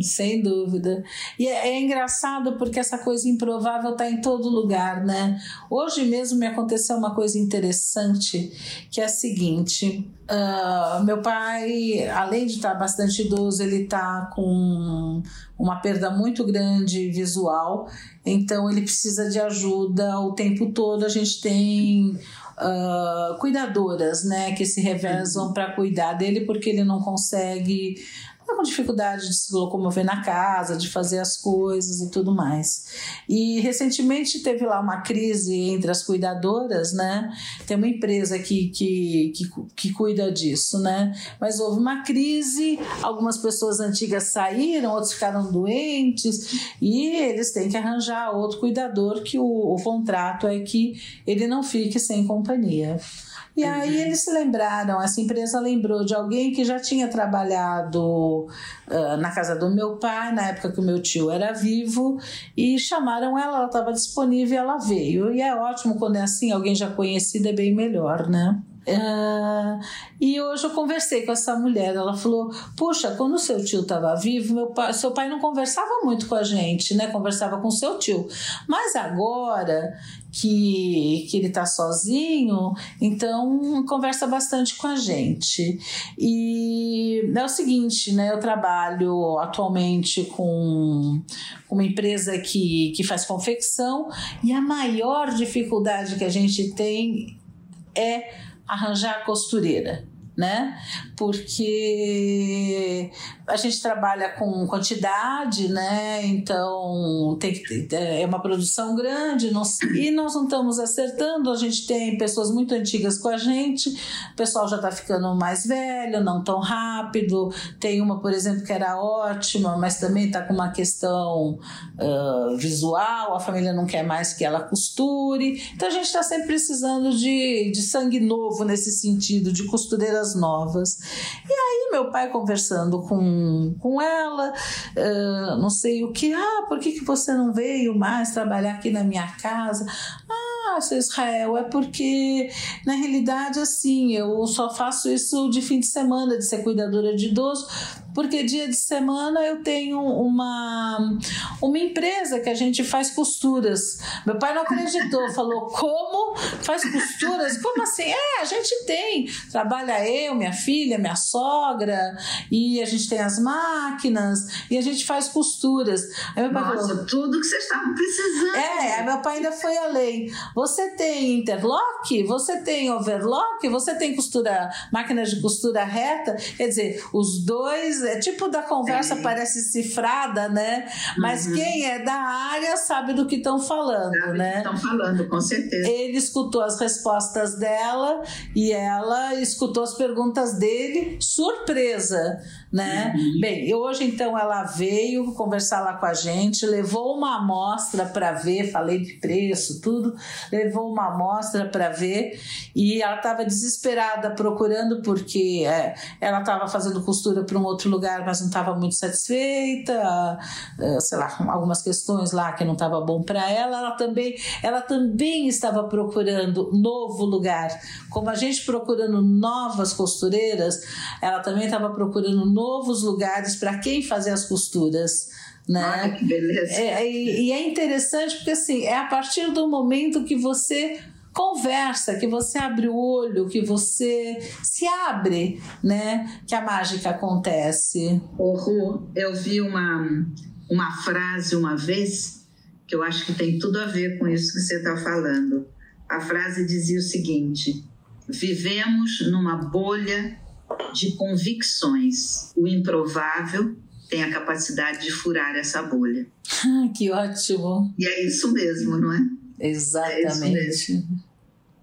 Sem dúvida. E é, é, engraçado porque essa coisa improvável está em todo lugar, né? Hoje mesmo me aconteceu uma coisa interessante que é a seguinte: uh, meu pai, além de estar tá bastante idoso, ele está com uma perda muito grande visual, então ele precisa de ajuda o tempo todo. A gente tem Uh, cuidadoras, né, que se revezam para cuidar dele porque ele não consegue tá com dificuldade de se locomover na casa, de fazer as coisas e tudo mais. E recentemente teve lá uma crise entre as cuidadoras, né? Tem uma empresa que, que, que, que cuida disso, né? Mas houve uma crise, algumas pessoas antigas saíram, outros ficaram doentes e eles têm que arranjar outro cuidador que o, o contrato é que ele não fique sem companhia. E aí eles se lembraram, essa empresa lembrou de alguém que já tinha trabalhado uh, na casa do meu pai, na época que o meu tio era vivo, e chamaram ela, ela estava disponível, ela veio. E é ótimo quando é assim, alguém já conhecido é bem melhor, né? Uh, e hoje eu conversei com essa mulher. Ela falou: Puxa, quando seu tio estava vivo, meu pai, seu pai não conversava muito com a gente, né? Conversava com seu tio. Mas agora que, que ele está sozinho, então conversa bastante com a gente. E é o seguinte, né? Eu trabalho atualmente com uma empresa que, que faz confecção e a maior dificuldade que a gente tem é arranjar costureira né? Porque a gente trabalha com quantidade, né? Então tem que é uma produção grande nós, e nós não estamos acertando. A gente tem pessoas muito antigas com a gente, o pessoal já está ficando mais velho, não tão rápido. Tem uma, por exemplo, que era ótima, mas também está com uma questão uh, visual, a família não quer mais que ela costure. Então a gente está sempre precisando de, de sangue novo nesse sentido, de costureiras novas. E aí, meu pai conversando com, com ela, uh, não sei o que, ah, por que, que você não veio mais trabalhar aqui na minha casa? Ah, seu Israel, é porque na realidade, assim, eu só faço isso de fim de semana, de ser cuidadora de idoso, porque dia de semana eu tenho uma, uma empresa que a gente faz costuras. Meu pai não acreditou, falou: como faz costuras? Como assim? É, a gente tem. Trabalha eu, minha filha, minha sogra, e a gente tem as máquinas, e a gente faz costuras. Aí meu pai Nossa, falou, tudo que vocês estavam precisando. É, meu pai ainda foi além. Você tem interlock? Você tem overlock? Você tem costura, máquinas de costura reta? Quer dizer, os dois é tipo da conversa é. parece cifrada, né? Mas uhum. quem é da área sabe do que estão falando, sabe né? Estão falando, com certeza. Ele escutou as respostas dela e ela escutou as perguntas dele, surpresa, né? Uhum. Bem, hoje então ela veio conversar lá com a gente, levou uma amostra para ver, falei de preço, tudo, levou uma amostra para ver e ela estava desesperada procurando porque é, ela estava fazendo costura para um outro lugar, mas não estava muito satisfeita, é, sei lá, algumas questões lá que não estava bom para ela. Ela também, ela também estava procurando novo lugar, como a gente procurando novas costureiras, ela também estava procurando novos lugares para quem fazer as costuras. Né? Ai, que beleza. É, e, e é interessante porque assim, é a partir do momento que você conversa, que você abre o olho, que você se abre, né? Que a mágica acontece. Ô, Ru, eu vi uma, uma frase uma vez que eu acho que tem tudo a ver com isso que você está falando. A frase dizia o seguinte: vivemos numa bolha de convicções. O improvável tem a capacidade de furar essa bolha. Ah, que ótimo! E é isso mesmo, não é? Exatamente. É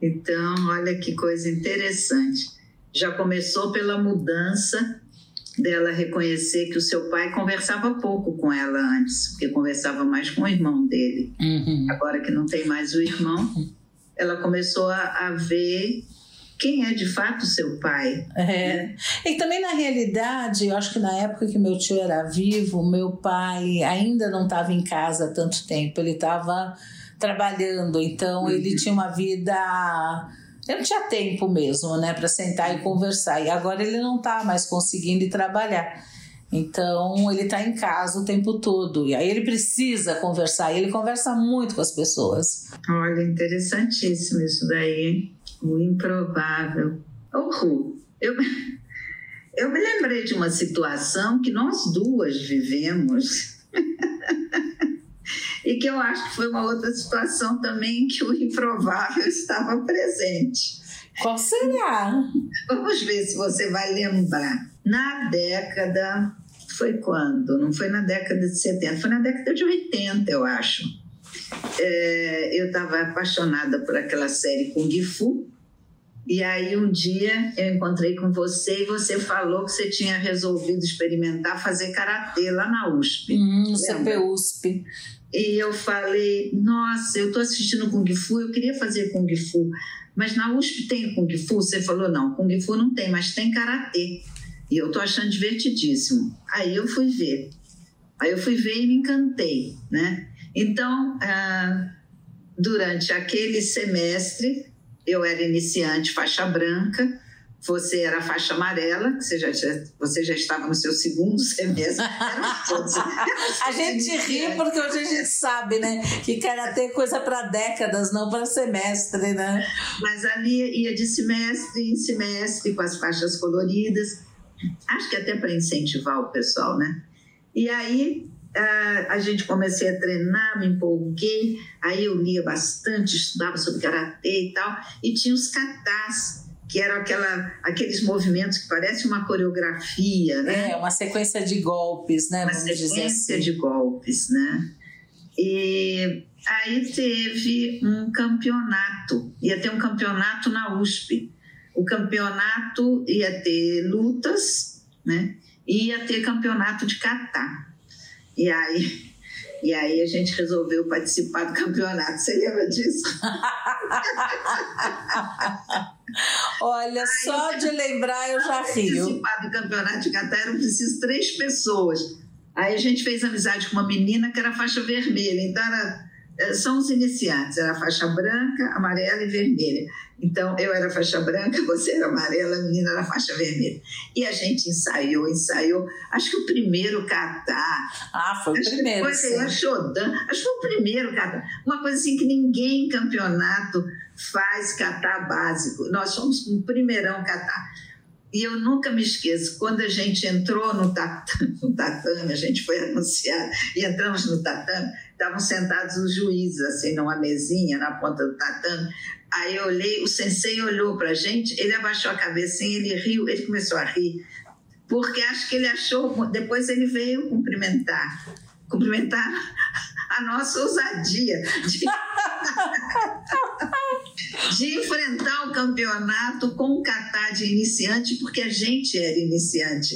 então, olha que coisa interessante. Já começou pela mudança dela reconhecer que o seu pai conversava pouco com ela antes, porque conversava mais com o irmão dele. Uhum. Agora que não tem mais o irmão, ela começou a, a ver quem é de fato seu pai. É. Né? E também na realidade, eu acho que na época que meu tio era vivo, meu pai ainda não estava em casa há tanto tempo, ele estava trabalhando, então uhum. ele tinha uma vida. Eu não tinha tempo mesmo, né, para sentar e conversar. E agora ele não está mais conseguindo trabalhar. Então ele está em casa o tempo todo e aí ele precisa conversar. E ele conversa muito com as pessoas. Olha, interessantíssimo isso daí, hein? O improvável. Oh, Ru, eu, eu me lembrei de uma situação que nós duas vivemos. e que eu acho que foi uma outra situação também que o improvável estava presente. Qual será? Vamos ver se você vai lembrar. Na década. Foi quando? Não foi na década de 70, foi na década de 80, eu acho. É, eu estava apaixonada por aquela série Kung Fu. E aí um dia eu encontrei com você e você falou que você tinha resolvido experimentar fazer karatê lá na USP. Hum, CPUSP. E eu falei, nossa, eu estou assistindo Kung Fu, eu queria fazer Kung Fu, mas na USP tem Kung Fu? Você falou, não, Kung Fu não tem, mas tem Karatê. E eu estou achando divertidíssimo. Aí eu fui ver. Aí eu fui ver e me encantei, né? Então, ah, durante aquele semestre, eu era iniciante, faixa branca, você era faixa amarela, você já, você já estava no seu segundo semestre. a gente ri porque hoje a gente sabe, né? Que karatê é coisa para décadas, não para semestre, né? Mas ali ia de semestre em semestre com as faixas coloridas. Acho que até para incentivar o pessoal, né? E aí a gente comecei a treinar, me empolguei, aí eu lia bastante, estudava sobre karatê e tal, e tinha os katas que eram aquela, aqueles movimentos que parecem uma coreografia, né? É, uma sequência de golpes, né? Uma sequência assim. de golpes, né? E aí teve um campeonato, ia ter um campeonato na USP. O campeonato ia ter lutas, né? E ia ter campeonato de kata. E aí e aí a gente resolveu participar do campeonato. Você lembra disso? Olha, só de lembrar eu já rio. Participar do campeonato de Catar eram preciso três pessoas. Aí a gente fez amizade com uma menina que era faixa vermelha. Então era, são os iniciantes, era faixa branca, amarela e vermelha. Então, eu era faixa branca, você era amarela, a menina era faixa vermelha. E a gente ensaiou, ensaiou. Acho que o primeiro catar. Ah, foi o primeiro. Que foi, acho que foi o primeiro catar. Uma coisa assim que ninguém em campeonato faz catar básico. Nós fomos o primeirão catar. E eu nunca me esqueço, quando a gente entrou no tatame, no tatame a gente foi anunciar e entramos no tatame, estavam sentados os juízes, assim, numa mesinha na ponta do tatame. Aí eu olhei, o sensei olhou para a gente, ele abaixou a cabecinha, ele riu, ele começou a rir porque acho que ele achou. Depois ele veio cumprimentar cumprimentar a nossa ousadia de, de enfrentar o campeonato com um catar de iniciante, porque a gente era iniciante.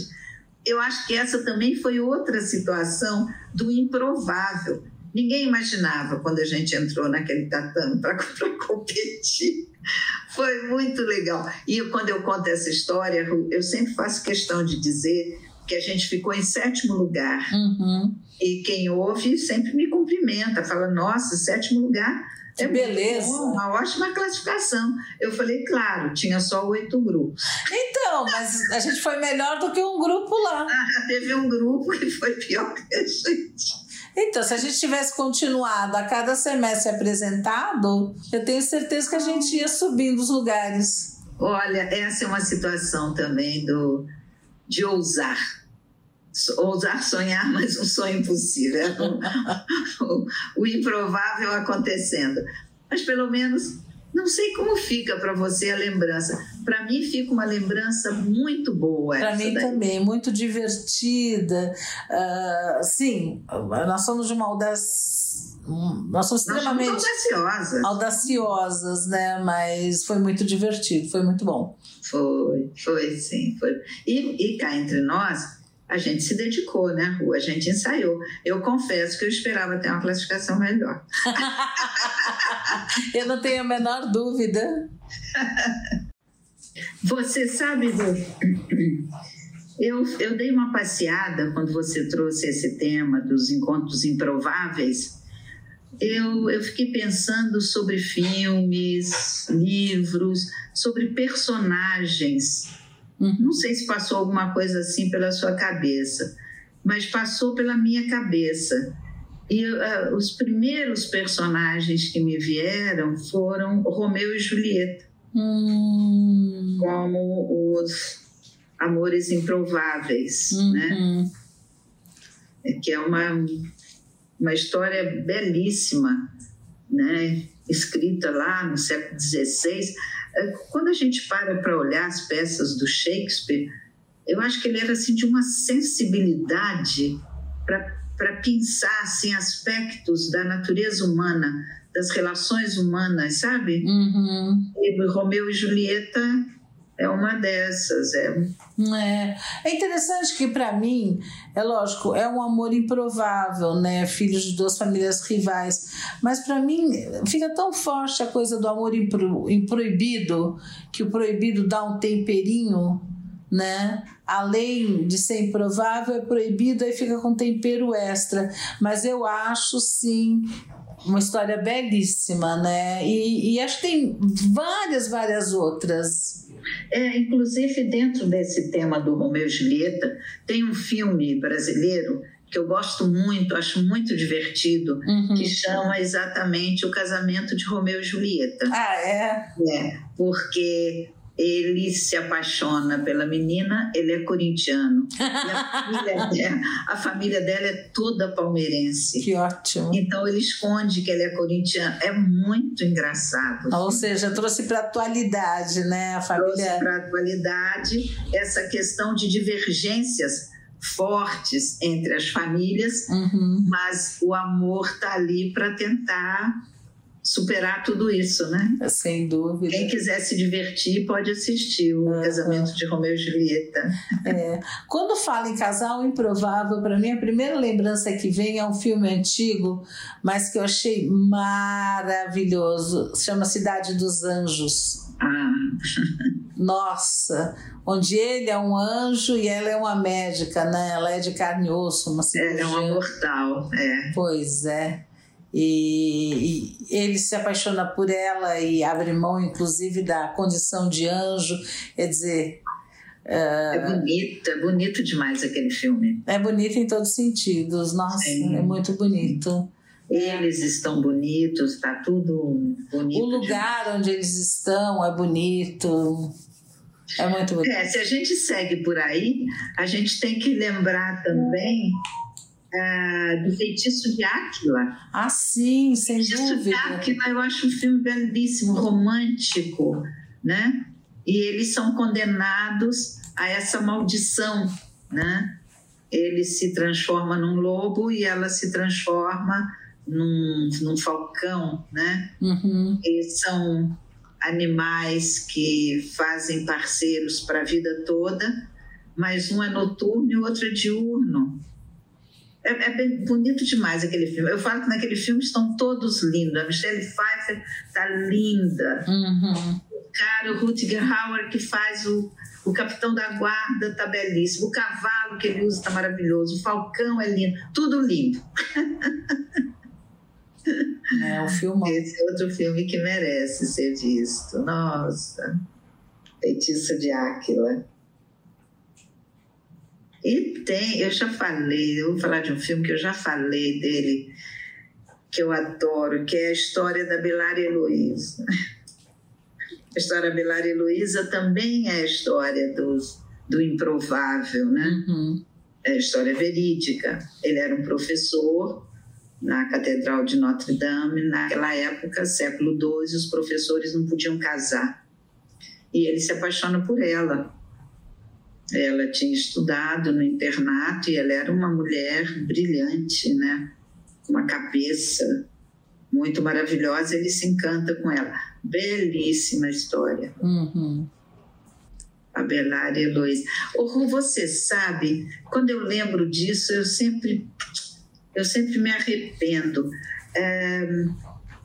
Eu acho que essa também foi outra situação do improvável. Ninguém imaginava quando a gente entrou naquele tatame para competir. Foi muito legal. E quando eu conto essa história, eu sempre faço questão de dizer que a gente ficou em sétimo lugar. Uhum. E quem ouve sempre me cumprimenta, fala: Nossa, sétimo lugar. Que é beleza. Bom, uma ótima classificação. Eu falei, claro, tinha só oito grupos. Então, mas a gente foi melhor do que um grupo lá. Ah, teve um grupo que foi pior que a gente. Então, se a gente tivesse continuado a cada semestre apresentado, eu tenho certeza que a gente ia subindo os lugares. Olha, essa é uma situação também do, de ousar ousar sonhar, mas um sonho impossível. É o, o, improvável acontecendo. Mas pelo menos, não sei como fica para você a lembrança. Para mim fica uma lembrança muito boa. Para mim daí. também, muito divertida. Uh, sim, nós somos de uma audácia nós somos extremamente nós audaciosas. audaciosas, né? Mas foi muito divertido, foi muito bom. Foi, foi sim. Foi. E, e cá entre nós, a gente se dedicou, né, Ru? A gente ensaiou. Eu confesso que eu esperava ter uma classificação melhor. eu não tenho a menor dúvida. Você sabe, Ru, eu, eu dei uma passeada quando você trouxe esse tema dos encontros improváveis. Eu, eu fiquei pensando sobre filmes, livros, sobre personagens Uhum. Não sei se passou alguma coisa assim pela sua cabeça, mas passou pela minha cabeça. E uh, os primeiros personagens que me vieram foram Romeu e Julieta, uhum. como os amores improváveis, uhum. né? Que é uma, uma história belíssima, né? Escrita lá no século XVI é, quando a gente para para olhar as peças do Shakespeare, eu acho que ele era assim de uma sensibilidade para pensar assim aspectos da natureza humana, das relações humanas, sabe? Uhum. E Romeu e Julieta é uma dessas. É, é, é interessante que, para mim, é lógico, é um amor improvável, né? Filhos de duas famílias rivais. Mas, para mim, fica tão forte a coisa do amor impro, proibido, que o proibido dá um temperinho, né? Além de ser improvável, é proibido, aí fica com tempero extra. Mas eu acho, sim, uma história belíssima, né? E, e acho que tem várias, várias outras. É, inclusive, dentro desse tema do Romeu e Julieta, tem um filme brasileiro que eu gosto muito, acho muito divertido, uhum. que chama exatamente O Casamento de Romeu e Julieta. Ah, é? É, porque ele se apaixona pela menina, ele é corintiano. a família, dela, a família dela é toda palmeirense. Que ótimo. Então ele esconde que ele é corintiano. É muito engraçado. Ou seja, trouxe para a atualidade, né? A família. Trouxe para a atualidade essa questão de divergências fortes entre as famílias, uhum. mas o amor está ali para tentar superar tudo isso, né? Sem dúvida. Quem quiser se divertir pode assistir o uhum. Casamento de Romeu e Julieta. É. Quando fala em casal improvável, para mim a primeira lembrança que vem é um filme antigo, mas que eu achei maravilhoso. Chama Cidade dos Anjos. Ah. Nossa, onde ele é um anjo e ela é uma médica, né? Ela é de carne e osso, uma cirurgia. Ela é uma mortal, é. Pois é. E, e, ele se apaixona por ela e abre mão, inclusive, da condição de anjo. Quer dizer. Uh, é bonito, é bonito demais aquele filme. É bonito em todos os sentidos. Nossa, Sim. é muito bonito. Eles estão bonitos, está tudo bonito. O lugar demais. onde eles estão é bonito. É muito bonito. É, se a gente segue por aí, a gente tem que lembrar também Uh, do Feitiço de Áquila. Ah, sim, sem Feitiço dúvida. de Áquila eu acho um filme belíssimo, romântico, né? E eles são condenados a essa maldição né? Ele se transforma num lobo e ela se transforma num, num falcão, né? Uhum. Eles são animais que fazem parceiros para a vida toda, mas um é noturno e o outro é diurno. É, é, bem bonito demais aquele filme. Eu falo que naquele filme estão todos lindos. A Michelle Pfeiffer está linda. Uhum. O cara, o Rutger Hauer, que faz o, o capitão da guarda, está belíssimo. O cavalo que ele usa está maravilhoso. O falcão é lindo. Tudo lindo. É o filme. Esse é outro filme que merece ser visto. Nossa, Feitiço de Áquila. E tem, eu já falei, eu vou falar de um filme que eu já falei dele, que eu adoro, que é a história da Belara Heloísa. A história da Belara Heloísa também é a história dos, do improvável, né? Uhum. É a história verídica. Ele era um professor na Catedral de Notre Dame. Naquela época, século II, os professores não podiam casar. E ele se apaixona por ela. Ela tinha estudado no internato e ela era uma mulher brilhante, né? Uma cabeça muito maravilhosa. Ele se encanta com ela. Belíssima história. Uhum. A Belária Heloísa. Ru, você sabe, quando eu lembro disso, eu sempre eu sempre me arrependo. É,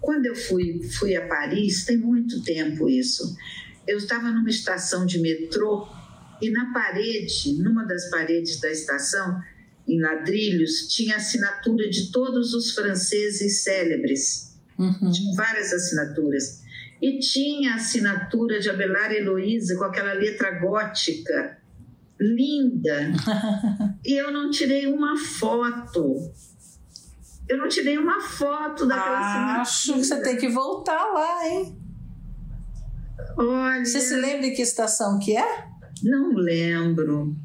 quando eu fui, fui a Paris, tem muito tempo isso, eu estava numa estação de metrô e na parede, numa das paredes da estação, em ladrilhos, tinha assinatura de todos os franceses célebres. Uhum. Tinha várias assinaturas. E tinha a assinatura de Abelar Heloísa com aquela letra gótica, linda. e eu não tirei uma foto. Eu não tirei uma foto daquela Acho que você tem que voltar lá, hein? Olha. Você se lembra de que estação que é? Não lembro.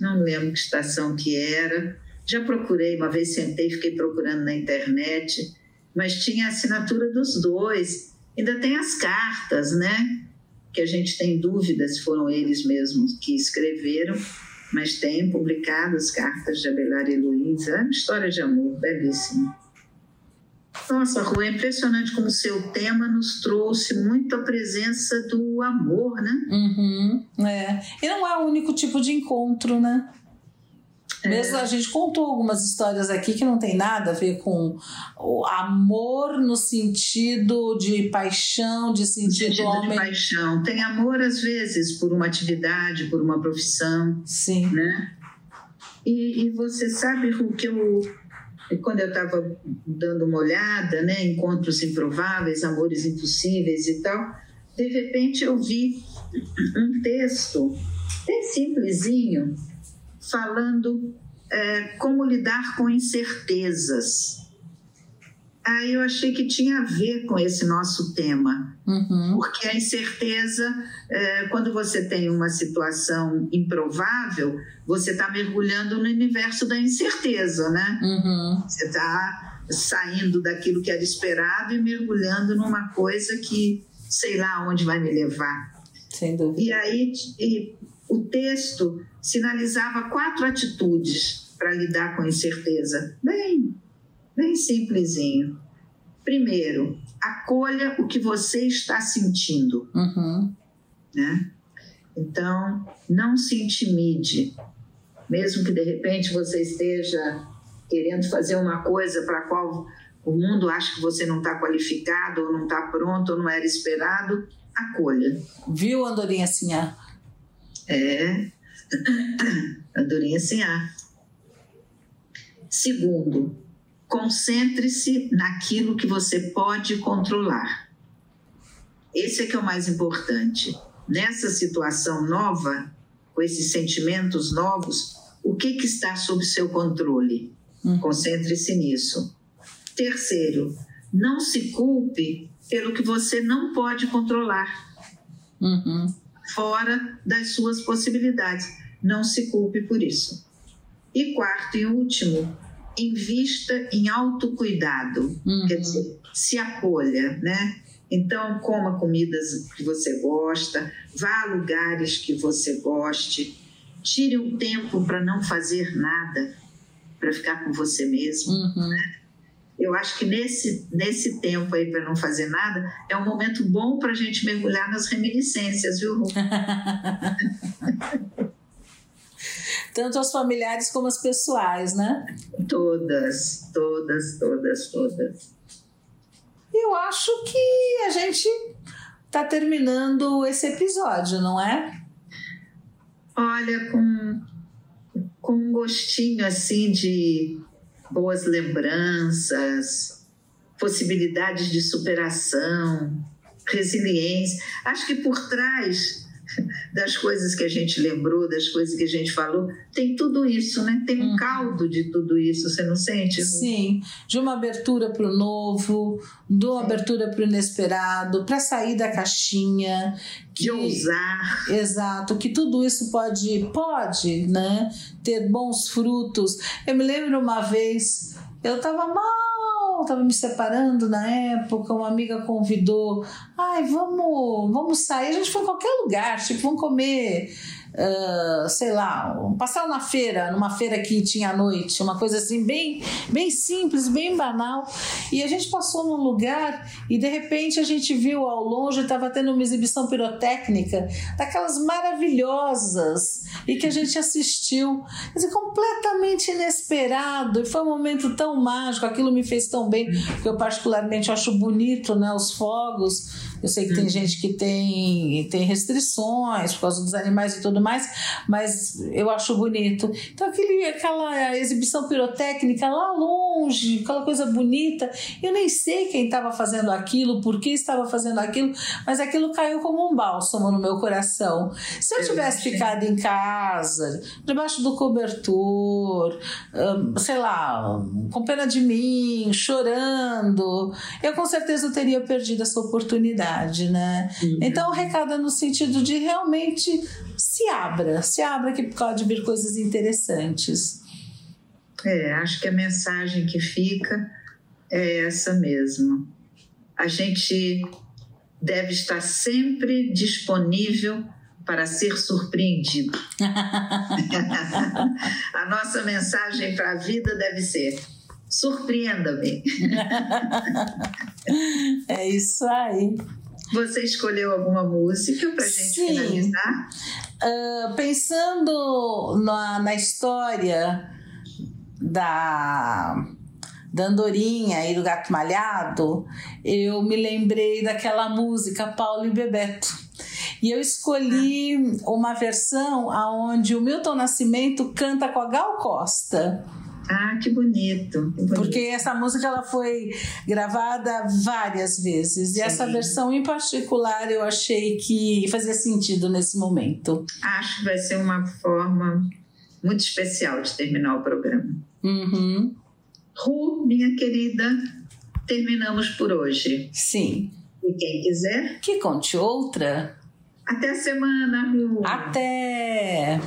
Não lembro que estação que era. Já procurei, uma vez sentei, fiquei procurando na internet, mas tinha a assinatura dos dois. Ainda tem as cartas, né? Que a gente tem dúvidas se foram eles mesmos que escreveram, mas tem publicadas cartas de Abelar e Luiz. É uma história de amor belíssima. Nossa, Rua, é impressionante como o seu tema nos trouxe muito a presença do amor, né? Uhum, é. E não é o único tipo de encontro, né? É. Mesmo a gente contou algumas histórias aqui que não tem nada a ver com o amor no sentido de paixão, de sentido, sentido homem. de paixão. Tem amor às vezes por uma atividade, por uma profissão, Sim. né? E, e você sabe o que eu quando eu estava dando uma olhada, né, encontros improváveis, amores impossíveis e tal, de repente eu vi um texto bem simplesinho falando é, como lidar com incertezas. Aí eu achei que tinha a ver com esse nosso tema, Uhum. porque a incerteza, é, quando você tem uma situação improvável, você está mergulhando no universo da incerteza, né? Uhum. Você está saindo daquilo que era esperado e mergulhando numa coisa que sei lá onde vai me levar. Sem dúvida. E aí e o texto sinalizava quatro atitudes para lidar com a incerteza. Bem, bem simplesinho. Primeiro, acolha o que você está sentindo, Uhum. né? Então, não se intimide, mesmo que de repente você esteja querendo fazer uma coisa para a qual o mundo acha que você não está qualificado, ou não está pronto, ou não era esperado, acolha. Viu, Andorinha Sinhá? É, andorinha ar. Segundo, concentre-se naquilo que você pode controlar. Esse é que é o mais importante. Nessa situação nova, com esses sentimentos novos, o que, que está sob seu controle? Uhum. Concentre-se nisso. Terceiro, não se culpe pelo que você não pode controlar Uhum. fora das suas possibilidades. Não se culpe por isso. E quarto e último, invista em autocuidado. Uhum. Quer dizer, se acolha, né? Então, coma comidas que você gosta, vá a lugares que você goste, tire um tempo para não fazer nada, para ficar com você mesmo. Uhum. Né? Eu acho que nesse, nesse tempo aí para não fazer nada é um momento bom para a gente mergulhar nas reminiscências, viu? Tanto as familiares como as pessoais, né? Todas, todas, todas, todas. Eu acho que a gente está terminando esse episódio, não é? Olha, com, com um gostinho assim de boas lembranças, possibilidades de superação, resiliência. Acho que por trás das coisas que a gente lembrou, das coisas que a gente falou, tem tudo isso, né? Tem um uhum. caldo de tudo isso, você não sente? Sim, de uma abertura para o novo, de uma abertura para o inesperado, para sair da caixinha. Que, de ousar. Exato, que tudo isso pode, pode, né? Ter bons frutos. Eu me lembro uma vez, eu estava mal estava me separando na época, uma amiga convidou, ai, vamos, vamos sair, a gente foi em qualquer lugar, tipo, vamos comer uh, sei lá, passar na feira, numa feira que tinha à noite, uma coisa assim bem, bem simples, bem banal. E a gente passou num lugar e de repente a gente viu ao longe estava tendo uma exibição pirotécnica daquelas maravilhosas e que a gente assistiu, dizer, completamente inesperado. E foi um momento tão mágico, aquilo me fez tão bem, porque eu particularmente acho bonito, né, os fogos eu sei que tem uhum. gente que tem, tem restrições por causa dos animais e tudo mais, mas eu acho bonito. Então, aquele, aquela exibição pirotécnica lá longe, aquela coisa bonita, eu nem sei quem estava fazendo aquilo, por que estava fazendo aquilo, mas aquilo caiu como um bálsamo no meu coração. Se eu tivesse ficado em casa, debaixo do cobertor, sei lá, com pena de mim, chorando, eu com certeza teria perdido essa oportunidade verdade, né? Uhum. Então, o recado é no sentido de realmente se abra, se abra que pode vir coisas interessantes. É, acho que a mensagem que fica é essa mesmo. A gente deve estar sempre disponível para ser surpreendido. a nossa mensagem para a vida deve ser: surpreenda-me. é isso aí. Você escolheu alguma música para gente Sim. finalizar? Uh, pensando na, na história da, da Andorinha e do Gato Malhado, eu me lembrei daquela música Paulo e Bebeto. E eu escolhi uma versão onde o Milton Nascimento canta com a Gal Costa. Ah, que bonito, que bonito, Porque essa música ela foi gravada várias vezes Sim. e essa versão em particular eu achei que fazia sentido nesse momento. Acho que vai ser uma forma muito especial de terminar o programa. Uhum. Ru, minha querida, terminamos por hoje. Sim. E quem quiser. Que conte outra. Até a semana, Ru. Até!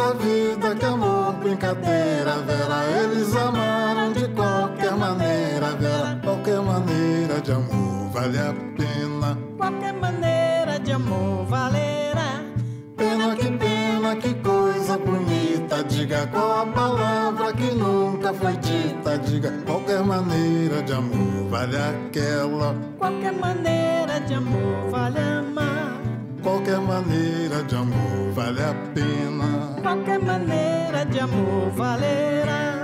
Da vida, que amor, brincadeira, Vera. Eles amaram de qualquer maneira, Vera. Qualquer maneira de amor vale a pena. Qualquer maneira de amor valerá. Pena que pena, que coisa bonita. Diga qual a palavra que nunca foi dita. Diga qualquer maneira de amor vale aquela. Qualquer maneira de amor vale amar. Qualquer maneira de amor vale a pena. Qualquer maneira de amor valerá.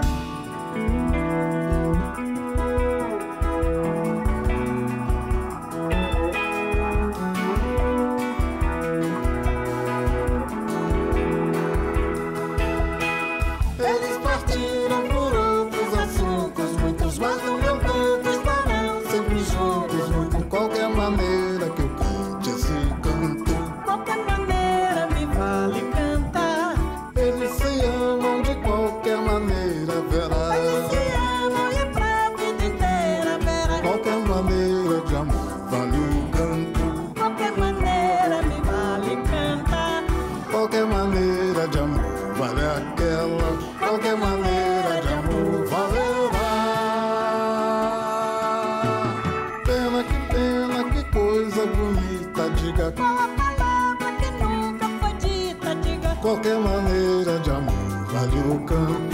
Qualquer maneira de amor vale o canto.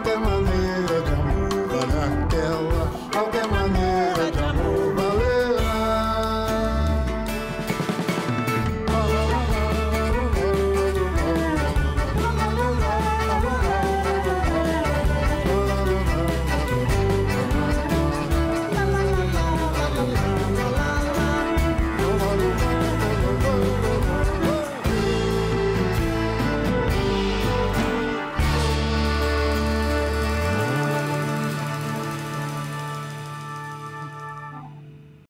Vale o